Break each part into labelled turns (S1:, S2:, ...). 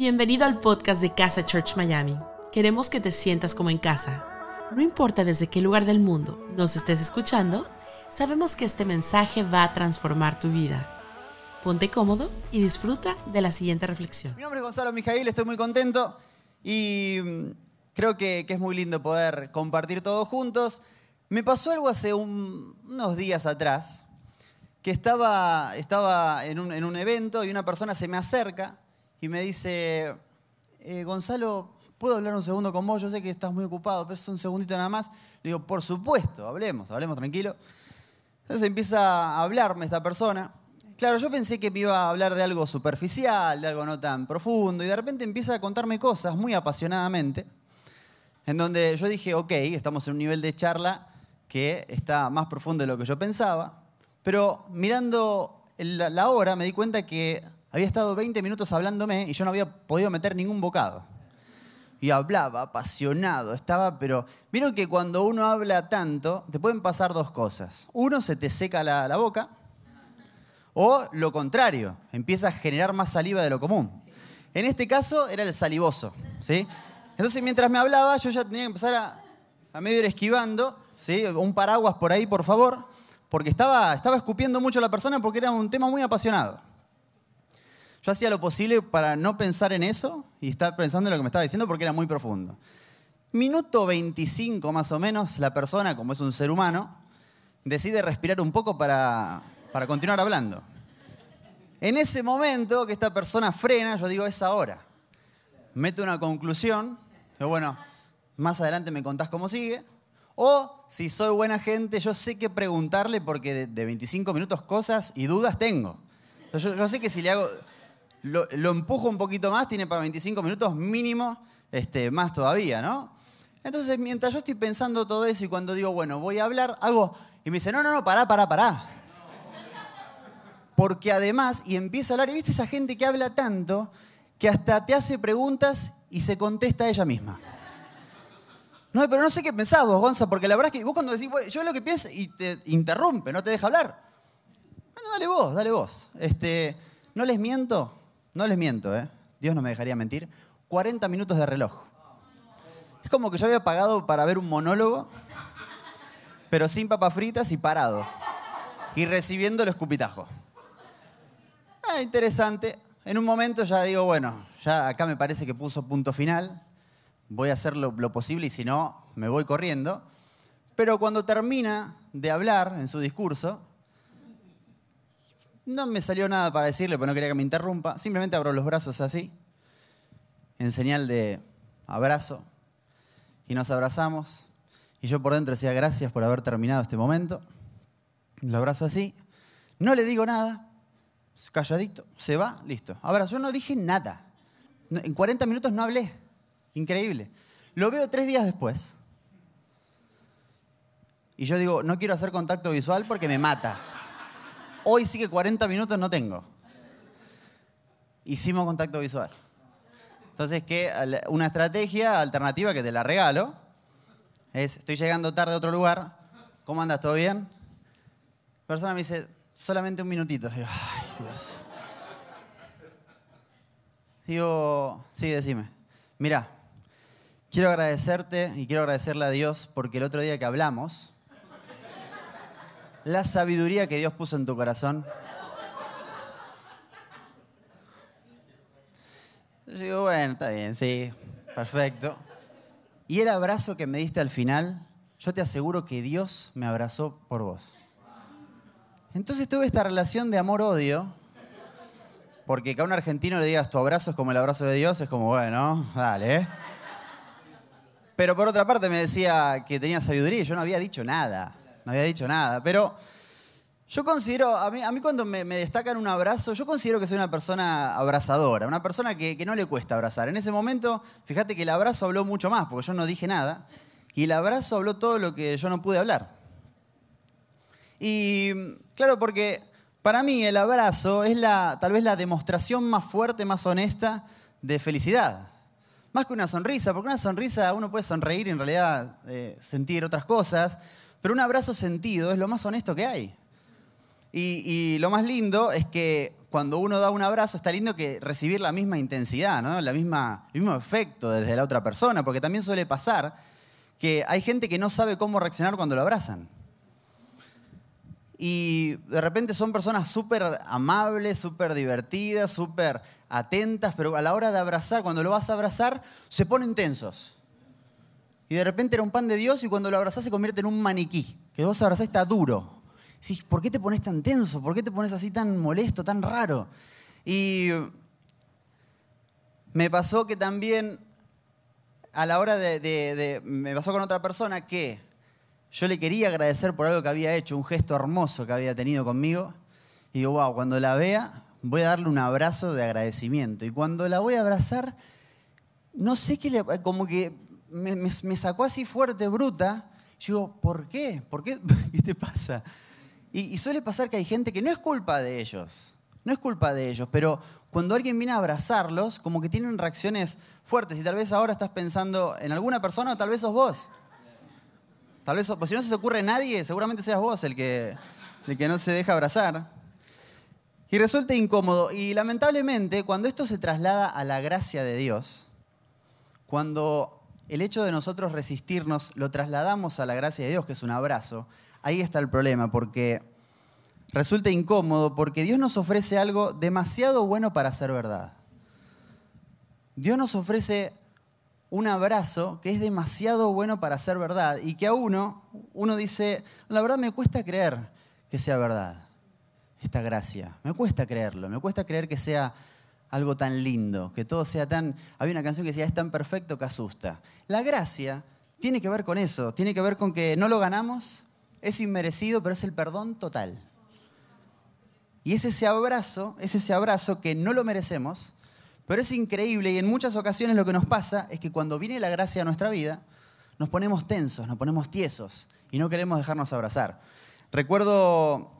S1: Bienvenido al podcast de Casa Church Miami. Queremos que te sientas como en casa. No importa desde qué lugar del mundo nos estés escuchando, sabemos que este mensaje va a transformar tu vida. Ponte cómodo y disfruta de la siguiente reflexión.
S2: Mi nombre es Gonzalo Mijail, estoy muy contento y mm, creo que, es muy lindo poder compartir todos juntos. Me pasó algo hace un- unos días atrás, que estaba, estaba en un evento y una persona se me acerca y me dice, "Eh, Gonzalo, ¿puedo hablar un segundo con vos? Yo sé que estás muy ocupado, pero es un segundito nada más. Le digo, por supuesto, hablemos, hablemos tranquilo. Entonces empieza a hablarme esta persona. Claro, yo pensé que me iba a hablar de algo superficial, de algo no tan profundo, y de repente empieza a contarme cosas muy apasionadamente, en donde yo dije, ok, estamos en un nivel de charla que está más profundo de lo que yo pensaba, pero mirando la, hora me di cuenta que había estado 20 minutos hablándome y yo no había podido meter ningún bocado. Y hablaba apasionado, estaba, pero vieron que cuando uno habla tanto, te pueden pasar dos cosas. Uno, se te seca la, boca, o lo contrario, empieza a generar más saliva de lo común. En este caso era el salivoso, ¿sí? Entonces mientras me hablaba, yo ya tenía que empezar a, a medio ir esquivando, ¿sí? Un paraguas por ahí, por favor, porque estaba, estaba escupiendo mucho a la persona porque era un tema muy apasionado. Yo hacía lo posible para no pensar en eso y estar pensando en lo que me estaba diciendo porque era muy profundo. Minuto 25 más o menos, la persona, como es un ser humano, decide respirar un poco para, para continuar hablando. En ese momento que esta persona frena, yo digo, es ahora. Meto una conclusión, que bueno, más adelante me contás cómo sigue. O si soy buena gente, yo sé qué preguntarle porque de, de 25 minutos cosas y dudas tengo. Yo sé que si le hago, lo, empujo un poquito más, tiene para 25 minutos mínimo, este, más todavía, ¿no? Entonces, mientras yo estoy pensando todo eso y cuando digo, bueno, voy a hablar, hago, y me dice, no, no, no, pará, pará, pará. Porque además, y empieza a hablar, y viste esa gente que habla tanto que hasta te hace preguntas y se contesta ella misma. No, pero no sé qué pensás vos, Gonza, porque la verdad es que vos cuando decís, "Bueno, yo lo que pienso, y te interrumpe, no te deja hablar. Bueno, dale vos, dale vos. Este, no les miento, no les miento, ¿eh? Dios no me dejaría mentir. 40 minutos de reloj. Es como que yo había pagado para ver un monólogo, pero sin papas fritas y parado. Y recibiendo el escupitajo. Ah, interesante. En un momento ya digo, bueno, ya acá me parece que puso punto final. Voy a hacer lo, lo posible y si no, me voy corriendo. Pero cuando termina de hablar en su discurso, no me salió nada para decirle, porque no quería que me interrumpa. Simplemente abro los brazos así, en señal de abrazo. Y nos abrazamos. Y yo por dentro decía, gracias por haber terminado este momento. Lo abrazo así. No le digo nada. Calladito. Se va. Listo. Ahora, yo no dije nada. En 40 minutos no hablé. Increíble. Lo veo tres días después. Y yo digo, no quiero hacer contacto visual porque me mata. Hoy sí que 40 minutos no tengo. Hicimos contacto visual. Entonces. Al- una estrategia alternativa que te la regalo es, estoy llegando tarde a otro lugar, ¿cómo andas? ¿Todo bien? La persona me dice, solamente un minutito. Digo, ay, Dios. Digo, sí, decime. Mira, quiero agradecerte y quiero agradecerle a Dios porque el otro día que hablamos, la sabiduría que Dios puso en tu corazón. Yo digo, bueno, está bien, sí, perfecto. Y el abrazo que me diste al final, yo te aseguro que Dios me abrazó por vos. Entonces tuve esta relación de amor-odio, porque que a un argentino le digas tu abrazo es como el abrazo de Dios, es como, bueno, dale. Pero por otra parte me decía que tenía sabiduría y yo no había dicho nada, no había dicho nada. Pero yo considero, a mí, cuando me, destacan un abrazo, yo considero que soy una persona abrazadora, una persona que, que no le cuesta abrazar. En ese momento, fíjate que el abrazo habló mucho más, porque yo no dije nada, y el abrazo habló todo lo que yo no pude hablar. Y claro, porque para mí el abrazo es la, tal vez la demostración más fuerte, más honesta de felicidad. Más que una sonrisa, porque una sonrisa uno puede sonreír y en realidad eh, sentir otras cosas, pero un abrazo sentido es lo más honesto que hay. Y, lo más lindo es que cuando uno da un abrazo está lindo que recibir la misma intensidad, ¿no? la misma, el mismo efecto desde la otra persona, porque también suele pasar que hay gente que no sabe cómo reaccionar cuando lo abrazan. Y de repente son personas súper amables, súper divertidas, súper atentas, pero a la hora de abrazar, cuando lo vas a abrazar, se ponen tensos. Y de repente era un pan de Dios y cuando lo abrazás se convierte en un maniquí, que vos abrazás está duro. ¿por qué te pones tan tenso? ¿Por qué te pones así tan molesto, tan raro? Y me pasó que también a la hora de, Me pasó con otra persona que yo le quería agradecer por algo que había hecho, un gesto hermoso que había tenido conmigo. Y digo, wow, cuando la vea, voy a darle un abrazo de agradecimiento. Y cuando la voy a abrazar, no sé qué le. como que me, sacó así fuerte, bruta. Yo digo, ¿por qué? ¿Por qué? ¿Qué te pasa? Y, suele pasar que hay gente que no es culpa de ellos, no es culpa de ellos, pero cuando alguien viene a abrazarlos, como que tienen reacciones fuertes y tal vez ahora estás pensando en alguna persona o tal vez sos vos. Tal vez, pues si no se te ocurre nadie, seguramente seas vos el que, el que no se deja abrazar. Y resulta incómodo. Y lamentablemente, cuando esto se traslada a la gracia de Dios, cuando el hecho de nosotros resistirnos lo trasladamos a la gracia de Dios, que es un abrazo, ahí está el problema, porque resulta incómodo, porque Dios nos ofrece algo demasiado bueno para ser verdad. Dios nos ofrece un abrazo que es demasiado bueno para ser verdad y que a uno, uno dice, la verdad me cuesta creer que sea verdad, esta gracia. Me cuesta creerlo, me cuesta creer que sea algo tan lindo, que todo sea tan... Había una canción que decía, es tan perfecto que asusta. La gracia tiene que ver con eso, tiene que ver con que no lo ganamos, es inmerecido, pero es el perdón total. Y es ese abrazo, es ese abrazo que no lo merecemos, pero es increíble y en muchas ocasiones lo que nos pasa es que cuando viene la gracia a nuestra vida, nos ponemos tensos, nos ponemos tiesos y no queremos dejarnos abrazar. Recuerdo,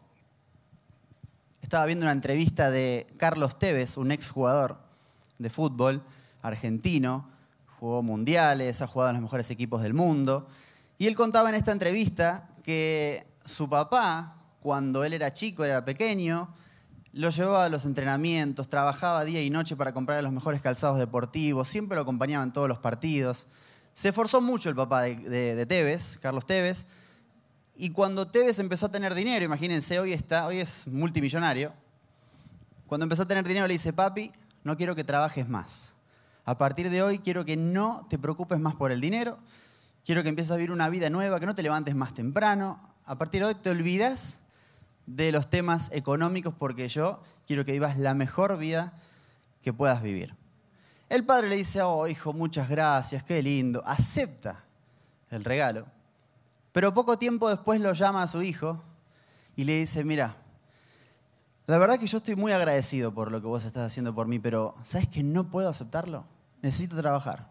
S2: estaba viendo una entrevista de Carlos Tevez, un exjugador de fútbol argentino, jugó mundiales, ha jugado en los mejores equipos del mundo, y él contaba en esta entrevista que su papá, cuando él era chico, era pequeño, lo llevaba a los entrenamientos, trabajaba día y noche para comprar los mejores calzados deportivos, siempre lo acompañaba en todos los partidos. Se esforzó mucho el papá de, Tevez, Carlos Tevez, y cuando Tevez empezó a tener dinero, imagínense, hoy, está, hoy es multimillonario, cuando empezó a tener dinero le dice, papi, no quiero que trabajes más. A partir de hoy quiero que no te preocupes más por el dinero, Quiero que empieces a vivir una vida nueva, que no te levantes más temprano. A partir de hoy te olvidas de los temas económicos porque yo quiero que vivas la mejor vida que puedas vivir. El padre le dice, oh hijo, muchas gracias, qué lindo. Acepta el regalo. Pero poco tiempo después lo llama a su hijo y le dice, mira, la verdad que yo estoy muy agradecido por lo que vos estás haciendo por mí, pero ¿sabes que no puedo aceptarlo? Necesito trabajar.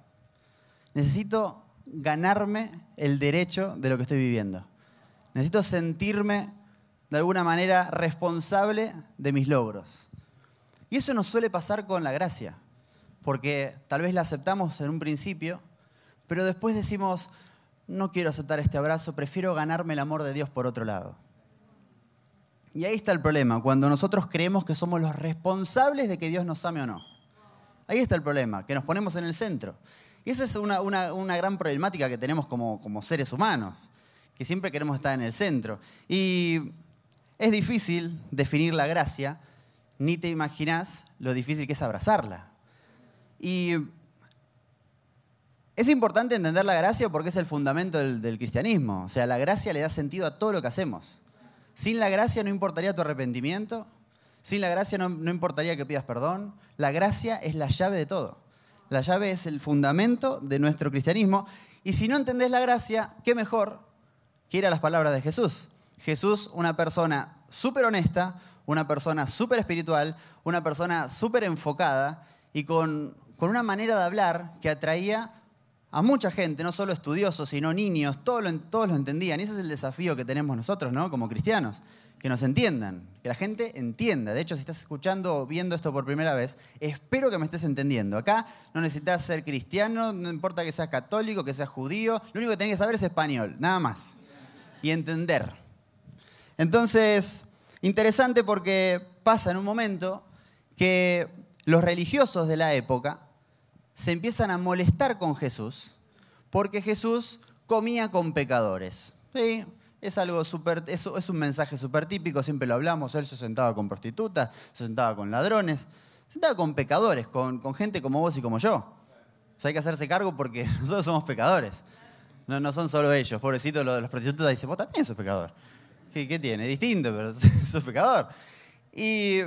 S2: Necesito ganarme el derecho de lo que estoy viviendo. Necesito sentirme de alguna manera responsable de mis logros. Y eso nos suele pasar con la gracia, porque tal vez la aceptamos en un principio, pero después decimos, no quiero aceptar este abrazo, prefiero ganarme el amor de Dios por otro lado. Y ahí está el problema, cuando nosotros creemos que somos los responsables de que Dios nos ame o no. Ahí está el problema, que nos ponemos en el centro. Y esa es una, gran problemática que tenemos como, como seres humanos, que siempre queremos estar en el centro. Y es difícil definir la gracia, ni te imaginas lo difícil que es abrazarla. Y es importante entender la gracia porque es el fundamento del, cristianismo. O sea, la gracia le da sentido a todo lo que hacemos. Sin la gracia no importaría tu arrepentimiento, sin la gracia no, importaría que pidas perdón. La gracia es la llave de todo. La llave es el fundamento de nuestro cristianismo. Y si no entendés la gracia, qué mejor que ir a las palabras de Jesús. Jesús, una persona súper honesta, una persona súper espiritual, una persona súper enfocada y con, con, una manera de hablar que atraía a mucha gente, no solo estudiosos, sino niños, todos lo, lo entendían. Y ese es el desafío que tenemos nosotros, ¿no? Como cristianos que nos entiendan, que la gente entienda. De hecho, si estás escuchando o viendo esto por primera vez, espero que me estés entendiendo. Acá no necesitas ser cristiano, no importa que seas católico, que seas judío, lo único que tenés que saber es español, nada más. Y entender. Entonces, Interesante porque pasa en un momento que los religiosos de la época se empiezan a molestar con Jesús porque Jesús comía con pecadores. Es algo súper, es, es un mensaje súper típico, siempre lo hablamos, él se sentaba con prostitutas, se sentaba con ladrones, se sentaba con pecadores, con, con gente como vos y como yo. Hay que hacerse cargo porque nosotros somos pecadores. No, no son solo ellos, pobrecitos los, los prostitutas dicen, vos también sos pecador. ¿Qué, qué tiene? Distinto, pero sos pecador. Y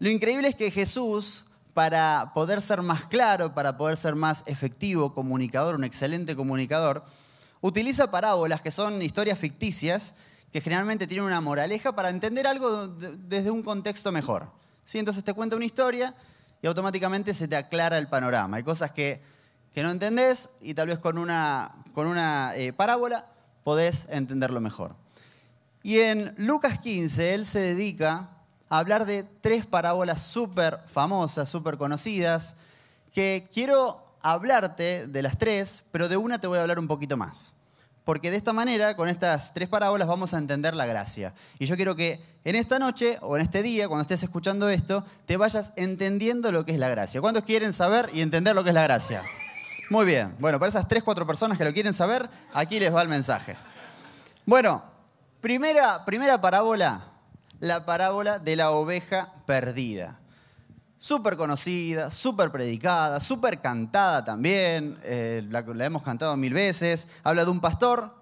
S2: lo increíble es que Jesús, para poder ser más claro, para poder ser más efectivo, comunicador, un excelente comunicador, utiliza parábolas que son historias ficticias que generalmente tienen una moraleja para entender algo desde un contexto mejor. ¿Sí? Entonces te cuenta una historia y automáticamente se te aclara el panorama. Hay cosas que, que no entendés y tal vez con una, con una eh, parábola podés entenderlo mejor. Y en Lucas 15 él se dedica hablar de tres parábolas súper famosas, súper conocidas, que quiero hablarte de las tres, pero de una te voy a hablar un poquito más. Porque de esta manera, con estas tres parábolas, vamos a entender la gracia. Y yo quiero que en esta noche o en este día, cuando estés escuchando esto, te vayas entendiendo lo que es la gracia. ¿Cuántos quieren saber y entender lo que es la gracia? Muy bien. Bueno, para esas tres, cuatro personas que lo quieren saber, aquí les va el mensaje. Bueno, Primera, primera parábola, la parábola de la oveja perdida. Súper conocida, súper predicada, súper cantada también, eh, la, hemos cantado mil veces. Habla de un pastor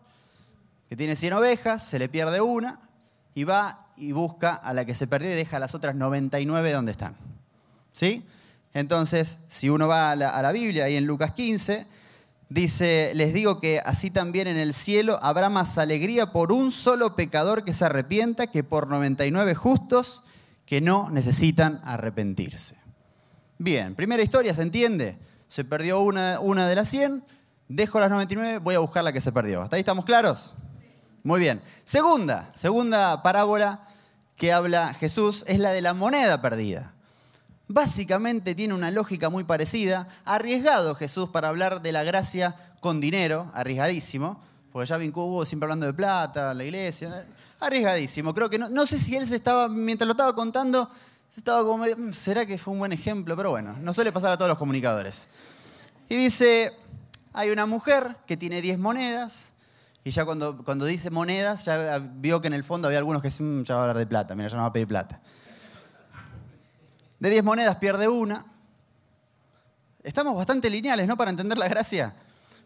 S2: que tiene 100 ovejas, se le pierde una y va y busca a la que se perdió y deja las otras 99 donde están. ¿Sí? Entonces, si uno va a la, a la Biblia, ahí en Lucas 15, Dice, les digo que así también en el cielo habrá más alegría por un solo pecador que se arrepienta que por 99 justos que no necesitan arrepentirse. Bien, primera historia, ¿se entiende? Se perdió una, una de las 100, dejo las 99, voy a buscar la que se perdió. ¿Hasta ahí estamos claros? Muy bien. Segunda, segunda parábola que habla Jesús es la de la moneda perdida. Básicamente tiene una lógica muy parecida. Arriesgado Jesús para hablar de la gracia con dinero, arriesgadísimo, porque ya vinculó siempre hablando de plata, la iglesia, arriesgadísimo. Creo que no, sé si él se estaba, mientras lo estaba contando, estaba como, mm, ¿será que fue un buen ejemplo? Pero bueno, no suele pasar a todos los comunicadores. Y dice, hay una mujer que tiene 10 monedas, y ya cuando, cuando dice monedas, ya vio que en el fondo había algunos que mm, ya va a hablar de plata, mira, ya no va a pedir plata. De 10 monedas pierde una. Estamos bastante lineales, ¿no? Para entender la gracia.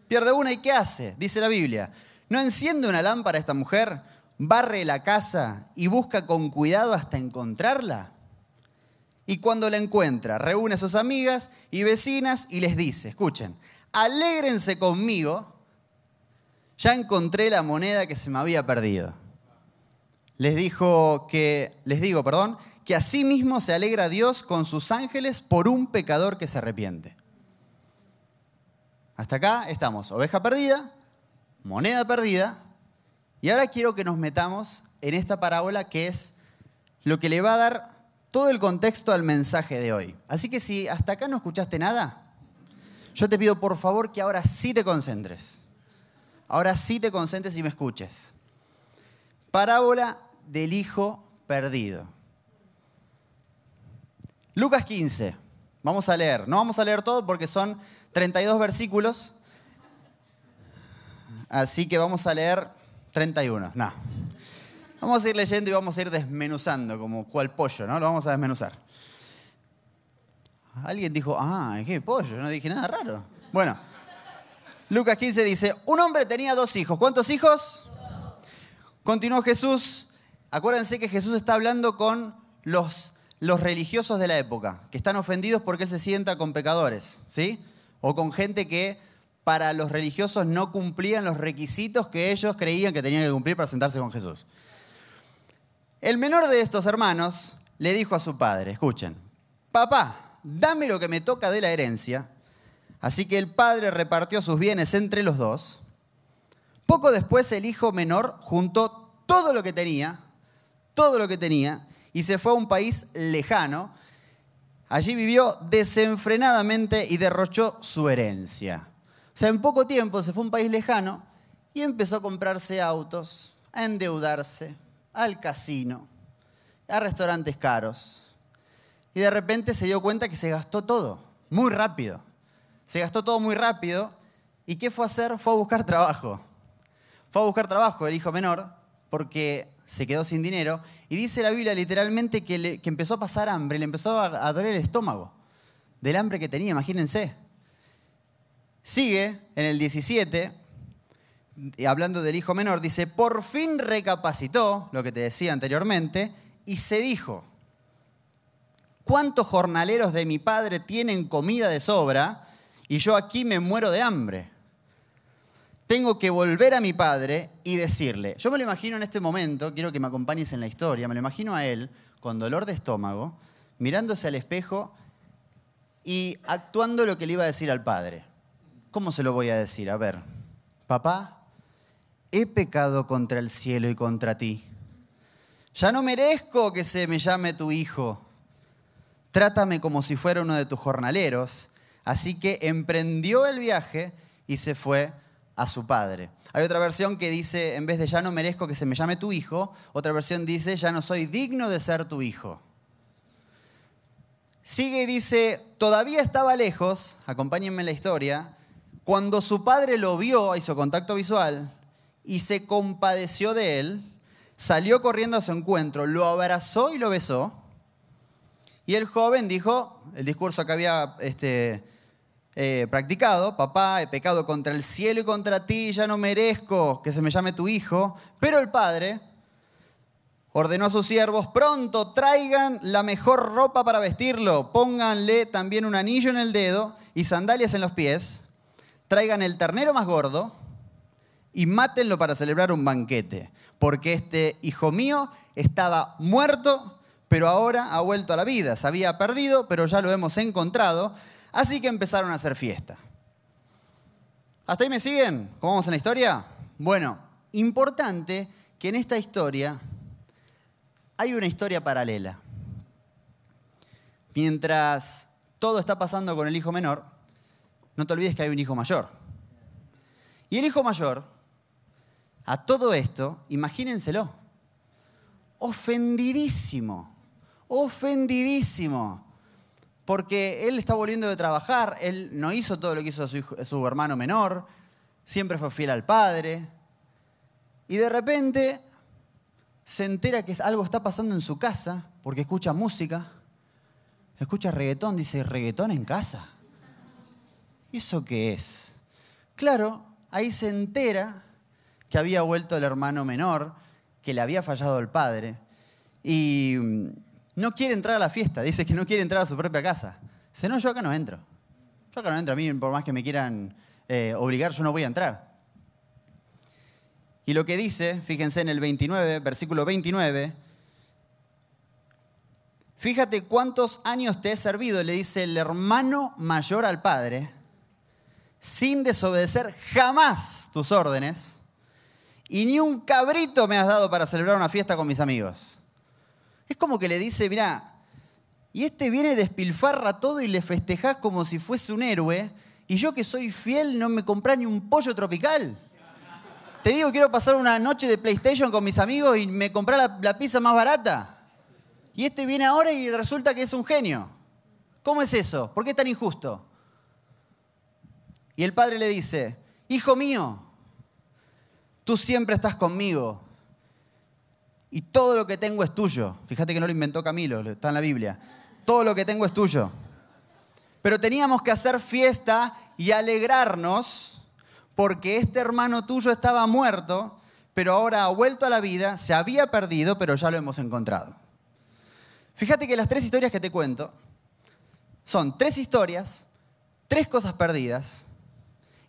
S2: Pierde una y ¿qué hace? Dice la Biblia. ¿No enciende una lámpara esta mujer? Barre la casa y busca con cuidado hasta encontrarla. Y cuando la encuentra, reúne a sus amigas y vecinas y les dice, escuchen, alégrense conmigo, ya encontré la moneda que se me había perdido. Les dijo que, les digo, perdón, que asimismo se alegra Dios con sus ángeles por un pecador que se arrepiente. Hasta acá estamos, oveja perdida, moneda perdida, y ahora quiero que nos metamos en esta parábola que es lo que le va a dar todo el contexto al mensaje de hoy. Así que si hasta acá no escuchaste nada, yo te pido por favor que ahora sí te concentres. Ahora sí te concentres y me escuches. Parábola del hijo perdido. Lucas 15. Vamos a leer. No vamos a leer todo porque son 32 versículos. Así que vamos a leer 31. No. Vamos a ir leyendo y vamos a ir desmenuzando, como cual pollo, ¿no? Lo vamos a desmenuzar. Alguien dijo, ah, ¿qué pollo? No dije nada raro. Bueno, Lucas 15 dice, un hombre tenía dos hijos. ¿Cuántos hijos? Continuó Jesús. Acuérdense que Jesús está hablando con los los religiosos de la época, que están ofendidos porque él se sienta con pecadores, ¿sí? O con gente que para los religiosos no cumplían los requisitos que ellos creían que tenían que cumplir para sentarse con Jesús. El menor de estos hermanos le dijo a su padre, escuchen, papá, dame lo que me toca de la herencia. Así que el padre repartió sus bienes entre los dos. Poco después el hijo menor juntó todo lo que tenía, todo lo que tenía, y se fue a un país lejano. Allí vivió desenfrenadamente y derrochó su herencia. O sea, en poco tiempo se fue a un país lejano y empezó a comprarse autos, a endeudarse, al casino, a restaurantes caros. Y de repente se dio cuenta que se gastó todo, muy rápido. Se gastó todo muy rápido. ¿Y qué fue a hacer? Fue a buscar trabajo. Fue a buscar trabajo el hijo menor porque se quedó sin dinero. Y dice la Biblia literalmente que, empezó a pasar hambre, le empezó a, a doler el estómago del hambre que tenía, imagínense. Sigue en el 17, hablando del hijo menor, dice, por fin recapacitó, lo que te decía anteriormente, y se dijo, ¿cuántos jornaleros de mi padre tienen comida de sobra y yo aquí me muero de hambre? Tengo que volver a mi padre y decirle, yo me lo imagino en este momento, quiero que me acompañes en la historia, me lo imagino a él con dolor de estómago, mirándose al espejo y actuando lo que le iba a decir al padre. ¿Cómo se lo voy a decir? A ver, papá, he pecado contra el cielo y contra ti. Ya no merezco que se me llame tu hijo. Trátame como si fuera uno de tus jornaleros. Así que emprendió el viaje y se fue a su padre. Hay otra versión que dice, en vez de ya no merezco que se me llame tu hijo, otra versión dice, ya no soy digno de ser tu hijo. Sigue y dice, todavía estaba lejos, acompáñenme en la historia, cuando su padre lo vio, hizo contacto visual, y se compadeció de él, salió corriendo a su encuentro, lo abrazó y lo besó, y el joven dijo, el discurso que había este, eh, practicado, papá, he pecado contra el cielo y contra ti, ya no merezco que se me llame tu hijo, pero el padre ordenó a sus siervos, pronto traigan la mejor ropa para vestirlo, pónganle también un anillo en el dedo y sandalias en los pies, traigan el ternero más gordo y mátenlo para celebrar un banquete, porque este hijo mío estaba muerto, pero ahora ha vuelto a la vida, se había perdido, pero ya lo hemos encontrado, Así que empezaron a hacer fiesta. ¿Hasta ahí me siguen? ¿Cómo vamos en la historia? Bueno, importante que en esta historia hay una historia paralela. Mientras todo está pasando con el hijo menor, no te olvides que hay un hijo mayor. Y el hijo mayor, a todo esto, imagínenselo, ofendidísimo, ofendidísimo porque él está volviendo de trabajar, él no hizo todo lo que hizo su, hermano menor, siempre fue fiel al padre, y de repente se entera que algo está pasando en su casa, porque escucha música, escucha reggaetón, dice, reggaetón en casa. ¿Y eso qué es? Claro, ahí se entera que había vuelto el hermano menor, que le había fallado el padre, y no quiere entrar a la fiesta, dice que no quiere entrar a su propia casa. Dice, no, yo acá no entro. Yo acá no entro, a mí por más que me quieran eh, obligar, yo no voy a entrar. Y lo que dice, fíjense en el 29, versículo 29, fíjate cuántos años te he servido, le dice el hermano mayor al padre, sin desobedecer jamás tus órdenes, y ni un cabrito me has dado para celebrar una fiesta con mis amigos. Es como que le dice, mira, y este viene despilfarra todo y le festejás como si fuese un héroe, y yo que soy fiel no me compré ni un pollo tropical. Te digo, quiero pasar una noche de PlayStation con mis amigos y me compré la, pizza más barata. Y este viene ahora y resulta que es un genio. ¿Cómo es eso? ¿Por qué es tan injusto? Y el padre le dice, hijo mío, tú siempre estás conmigo y todo lo que tengo es tuyo. Fíjate que no lo inventó Camilo, está en la Biblia. Todo lo que tengo es tuyo. Pero teníamos que hacer fiesta y alegrarnos porque este hermano tuyo estaba muerto, pero ahora ha vuelto a la vida, se había perdido, pero ya lo hemos encontrado. Fíjate que las tres historias que te cuento son tres historias, tres cosas perdidas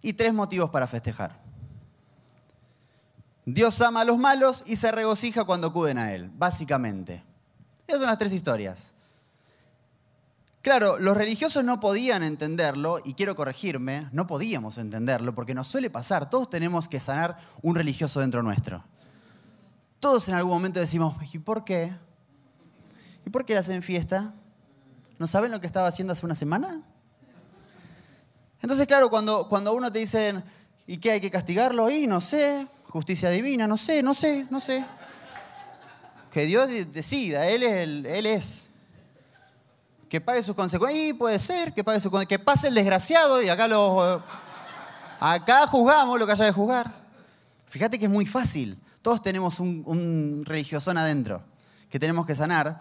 S2: y tres motivos para festejar. Dios ama a los malos y se regocija cuando acuden a Él, básicamente. Esas son las tres historias. Claro, los religiosos no podían entenderlo, y quiero corregirme, no podíamos entenderlo, porque nos suele pasar, todos tenemos que sanar un religioso dentro nuestro. Todos en algún momento decimos, ¿y por qué? ¿Y por qué le hacen fiesta? ¿No saben lo que estaba haciendo hace una semana? Entonces, claro, cuando, cuando uno te dicen, ¿y qué hay que castigarlo? Y no sé, justicia divina, no sé, no sé, no sé. que Dios decida, Él es. él es. Que pague sus consecuencias. Puede ser, que pague sus Que pase el desgraciado y acá lo. Acá juzgamos lo que haya de juzgar. Fíjate que es muy fácil. Todos tenemos un, un religiosón adentro que tenemos que sanar.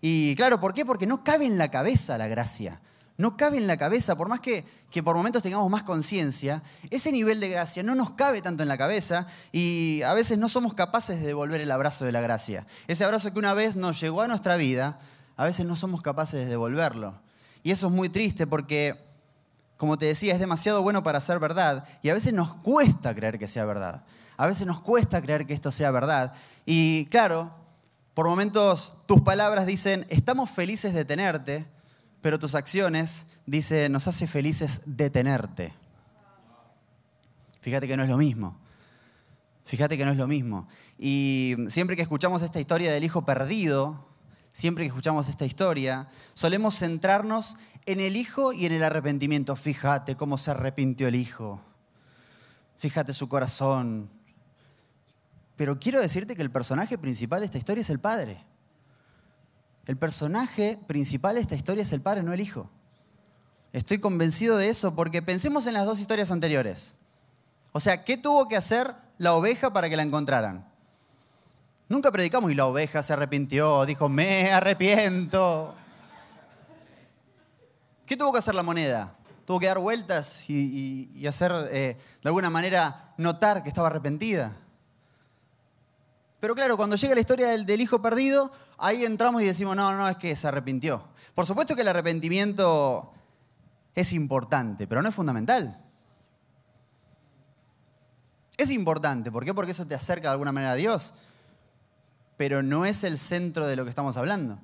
S2: Y claro, ¿por qué? Porque no cabe en la cabeza la gracia. No cabe en la cabeza, por más que, que por momentos tengamos más conciencia, ese nivel de gracia no nos cabe tanto en la cabeza y a veces no somos capaces de devolver el abrazo de la gracia. Ese abrazo que una vez nos llegó a nuestra vida, a veces no somos capaces de devolverlo. Y eso es muy triste porque, como te decía, es demasiado bueno para ser verdad y a veces nos cuesta creer que sea verdad. A veces nos cuesta creer que esto sea verdad. Y claro, por momentos tus palabras dicen, estamos felices de tenerte, pero tus acciones, dice, nos hace felices detenerte. Fíjate que no es lo mismo. Fíjate que no es lo mismo. Y siempre que escuchamos esta historia del hijo perdido, siempre que escuchamos esta historia, solemos centrarnos en el hijo y en el arrepentimiento. Fíjate cómo se arrepintió el hijo. Fíjate su corazón. Pero quiero decirte que el personaje principal de esta historia es el padre. El personaje principal de esta historia es el padre, no el hijo. Estoy convencido de eso porque pensemos en las dos historias anteriores. O sea, ¿qué tuvo que hacer la oveja para que la encontraran? Nunca predicamos y la oveja se arrepintió, dijo, me arrepiento. ¿Qué tuvo que hacer la moneda? Tuvo que dar vueltas y, hacer, eh, de alguna manera, notar que estaba arrepentida. Pero claro, cuando llega la historia del, hijo perdido, ahí entramos y decimos, no, no, es que se arrepintió. Por supuesto que el arrepentimiento es importante, pero no es fundamental. Es importante, ¿por qué? Porque eso te acerca de alguna manera a Dios, pero no es el centro de lo que estamos hablando.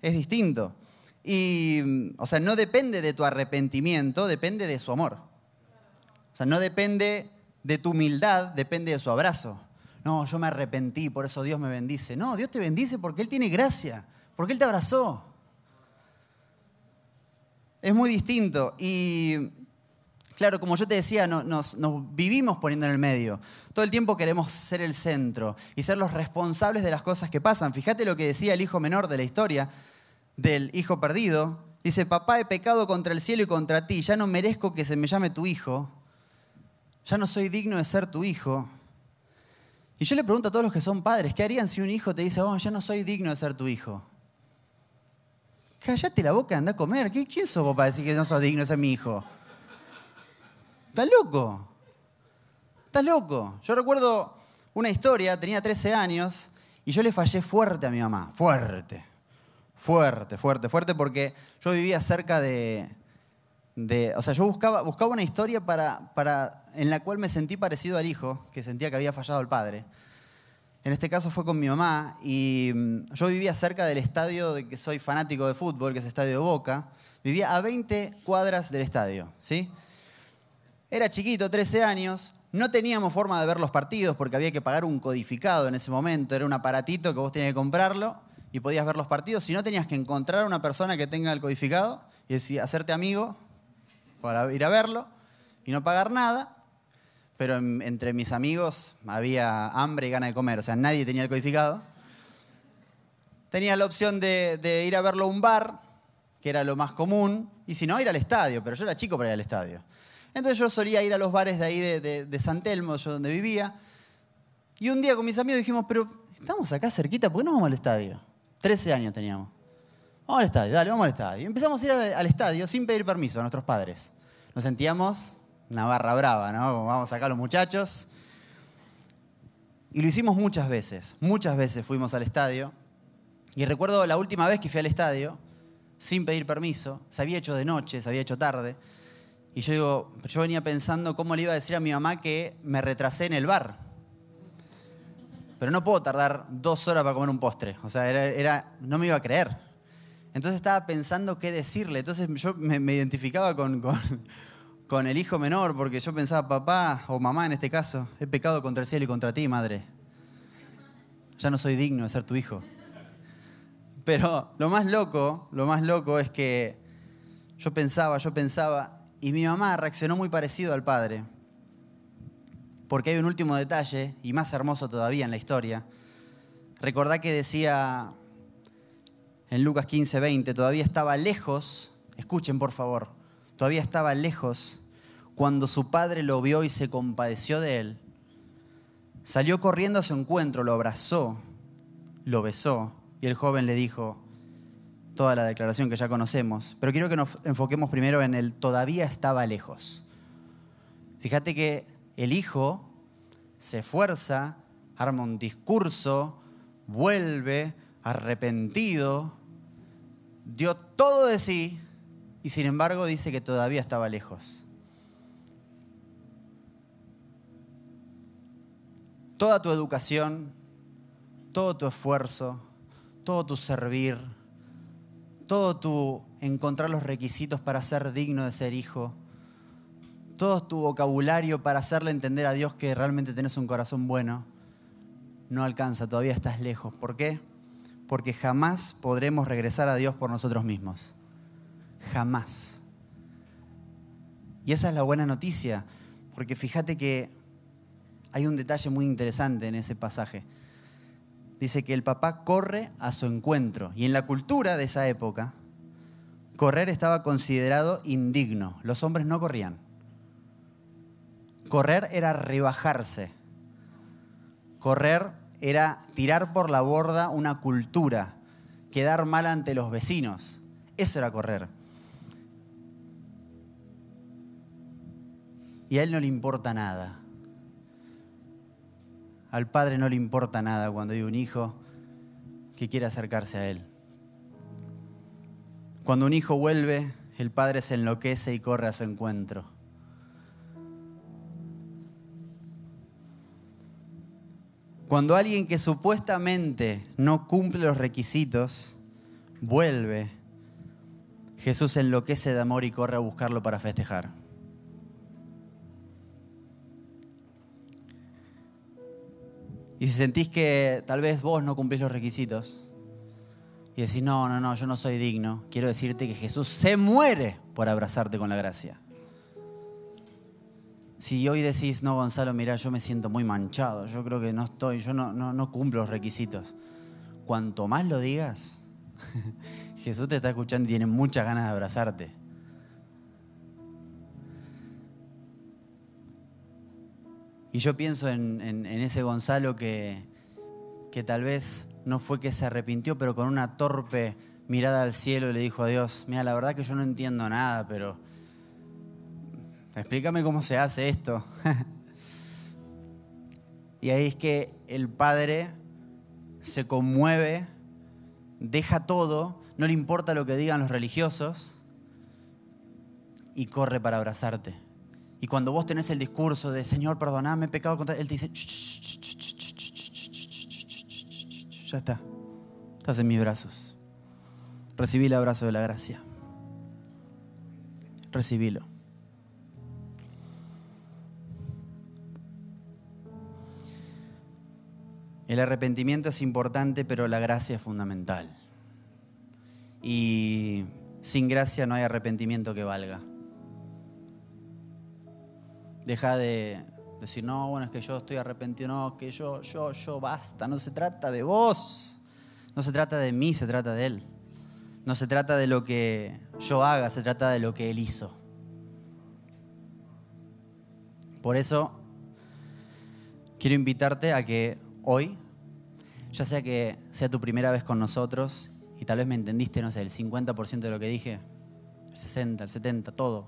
S2: Es distinto. Y, o sea, no depende de tu arrepentimiento, depende de su amor. O sea, no depende de tu humildad, depende de su abrazo no, yo me arrepentí, por eso Dios me bendice. No, Dios te bendice porque Él tiene gracia, porque Él te abrazó. Es muy distinto. Y claro, como yo te decía, nos, vivimos poniendo en el medio. Todo el tiempo queremos ser el centro y ser los responsables de las cosas que pasan. Fíjate lo que decía el hijo menor de la historia del hijo perdido. Dice, papá, he pecado contra el cielo y contra ti, ya no merezco que se me llame tu hijo, ya no soy digno de ser tu hijo. Y yo le pregunto a todos los que son padres, ¿qué harían si un hijo te dice, oh, ya no soy digno de ser tu hijo? Cállate la boca, anda a comer. ¿Quién sos vos para decir que no sos digno de ser mi hijo? ¿Estás loco? ¿Estás loco? Yo recuerdo una historia, tenía 13 años, y yo le fallé fuerte a mi mamá. Fuerte. Fuerte, fuerte, fuerte, porque yo vivía cerca de, o sea, yo buscaba, buscaba una historia para, para, en la cual me sentí parecido al hijo, que sentía que había fallado el padre. En este caso fue con mi mamá y mm, yo vivía cerca del estadio de que soy fanático de fútbol, que es el Estadio de Boca. Vivía a 20 cuadras del estadio, ¿sí? Era chiquito, 13 años, no teníamos forma de ver los partidos porque había que pagar un codificado en ese momento, era un aparatito que vos tenías que comprarlo y podías ver los partidos. Si no, tenías que encontrar a una persona que tenga el codificado y hacerte amigo para ir a verlo y no pagar nada. Pero entre mis amigos había hambre y gana de comer, o sea, nadie tenía el codificado. Tenía la opción de, ir a verlo a un bar, que era lo más común, y si no, ir al estadio, pero yo era chico para ir al estadio. Entonces yo solía ir a los bares de ahí de, de San Telmo, yo donde vivía, y un día con mis amigos dijimos, pero estamos acá cerquita, ¿por qué no vamos al estadio? 13 años teníamos. Vamos al estadio, dale, vamos al estadio. Y empezamos a ir al estadio sin pedir permiso a nuestros padres. Nos sentíamos una barra brava, ¿no? vamos acá los muchachos. Y lo hicimos muchas veces, muchas veces fuimos al estadio. Y recuerdo la última vez que fui al estadio, sin pedir permiso, se había hecho de noche, se había hecho tarde. Y yo digo, yo venía pensando cómo le iba a decir a mi mamá que me retrasé en el bar. Pero no puedo tardar dos horas para comer un postre. O sea, era, no me iba a creer. Entonces estaba pensando qué decirle. Entonces yo me, identificaba con, con, el hijo menor porque yo pensaba, papá o mamá en este caso, he pecado contra el cielo y contra ti, madre. Ya no soy digno de ser tu hijo. Pero lo más loco, lo más loco es que yo pensaba, yo pensaba, y mi mamá reaccionó muy parecido al padre. Porque hay un último detalle, y más hermoso todavía en la historia. recordá que decía en Lucas 15, 20, todavía estaba lejos, escuchen por favor, todavía estaba lejos cuando su padre lo vio y se compadeció de él. Salió corriendo a su encuentro, lo abrazó, lo besó y el joven le dijo toda la declaración que ya conocemos, pero quiero que nos enfoquemos primero en el todavía estaba lejos. Fíjate que el hijo se esfuerza, arma un discurso, vuelve arrepentido, dio todo de sí y sin embargo dice que todavía estaba lejos. Toda tu educación, todo tu esfuerzo, todo tu servir, todo tu encontrar los requisitos para ser digno de ser hijo, todo tu vocabulario para hacerle entender a Dios que realmente tienes un corazón bueno, no alcanza, todavía estás lejos. ¿Por qué? Porque jamás podremos regresar a Dios por nosotros mismos. Jamás. Y esa es la buena noticia, porque fíjate que hay un detalle muy interesante en ese pasaje. Dice que el papá corre a su encuentro. Y en la cultura de esa época, correr estaba considerado indigno. Los hombres no corrían. Correr era rebajarse. Correr era tirar por la borda una cultura, quedar mal ante los vecinos. Eso era correr. Y a él no le importa nada. Al padre no le importa nada cuando hay un hijo que quiere acercarse a él. Cuando un hijo vuelve, el padre se enloquece y corre a su encuentro. Cuando alguien que supuestamente no cumple los requisitos vuelve, Jesús enloquece de amor y corre a buscarlo para festejar. Y si sentís que tal vez vos no cumplís los requisitos y decís, no, no, no, yo no soy digno, quiero decirte que Jesús se muere por abrazarte con la gracia. Si hoy decís, no, Gonzalo, mira, yo me siento muy manchado, yo creo que no estoy, yo no, no, no cumplo los requisitos. Cuanto más lo digas, Jesús te está escuchando y tiene muchas ganas de abrazarte. Y yo pienso en, ese Gonzalo que, que tal vez no fue que se arrepintió, pero con una torpe mirada al cielo le dijo a Dios, mira, la verdad que yo no entiendo nada, pero explícame cómo se hace esto. y ahí es que el Padre se conmueve, deja todo, no le importa lo que digan los religiosos y corre para abrazarte. Y cuando vos tenés el discurso de Señor, perdoname, pecado contra Él te dice, ya está, estás en mis brazos. Recibí el abrazo de la gracia. Recibílo. El arrepentimiento es importante, pero la gracia es fundamental. Y sin gracia no hay arrepentimiento que valga. Deja de decir, no, bueno, es que yo estoy arrepentido, no, que yo, yo, yo, basta. No se trata de vos, no se trata de mí, se trata de Él. No se trata de lo que yo haga, se trata de lo que Él hizo. Por eso quiero invitarte a que hoy, ya sea que sea tu primera vez con nosotros y tal vez me entendiste, no sé, el 50% de lo que dije, el 60, el 70, todo,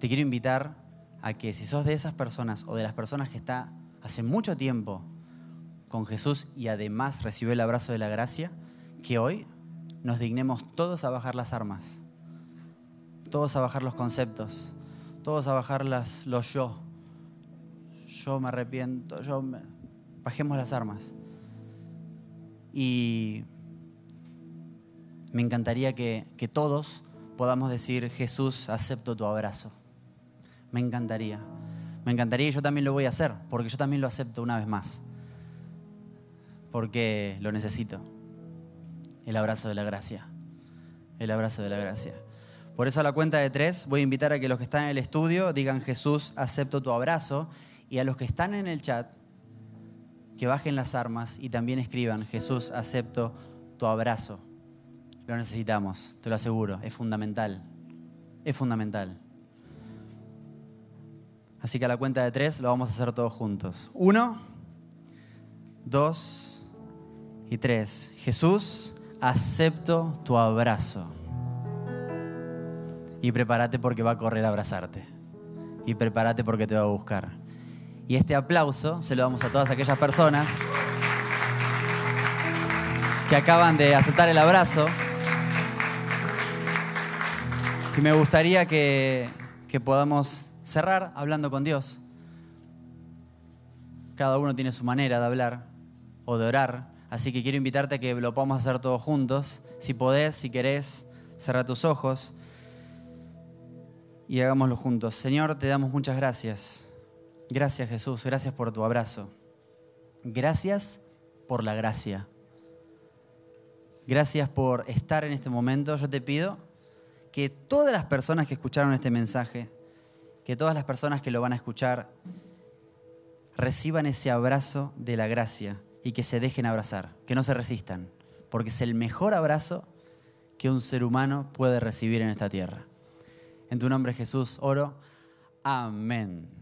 S2: te quiero invitar a que si sos de esas personas o de las personas que está hace mucho tiempo con Jesús y además recibió el abrazo de la gracia, que hoy nos dignemos todos a bajar las armas, todos a bajar los conceptos, todos a bajar las, los yo. Yo me arrepiento, yo me... Bajemos las armas. Y me encantaría que, que todos podamos decir, Jesús, acepto tu abrazo. Me encantaría. Me encantaría y yo también lo voy a hacer, porque yo también lo acepto una vez más. Porque lo necesito. El abrazo de la gracia. El abrazo de la gracia. Por eso a la cuenta de tres voy a invitar a que los que están en el estudio digan Jesús, acepto tu abrazo. Y a los que están en el chat, que bajen las armas y también escriban, Jesús, acepto tu abrazo. Lo necesitamos, te lo aseguro, es fundamental. Es fundamental. Así que a la cuenta de tres lo vamos a hacer todos juntos. Uno, dos y tres. Jesús, acepto tu abrazo. Y prepárate porque va a correr a abrazarte. Y prepárate porque te va a buscar. Y este aplauso se lo damos a todas aquellas personas que acaban de aceptar el abrazo. Y me gustaría que, que podamos cerrar hablando con Dios. Cada uno tiene su manera de hablar o de orar, así que quiero invitarte a que lo podamos hacer todos juntos. Si podés, si querés, cerra tus ojos y hagámoslo juntos. Señor, te damos muchas gracias. Gracias Jesús, gracias por tu abrazo. Gracias por la gracia. Gracias por estar en este momento. Yo te pido que todas las personas que escucharon este mensaje, que todas las personas que lo van a escuchar, reciban ese abrazo de la gracia y que se dejen abrazar, que no se resistan, porque es el mejor abrazo que un ser humano puede recibir en esta tierra. En tu nombre Jesús, oro. Amén.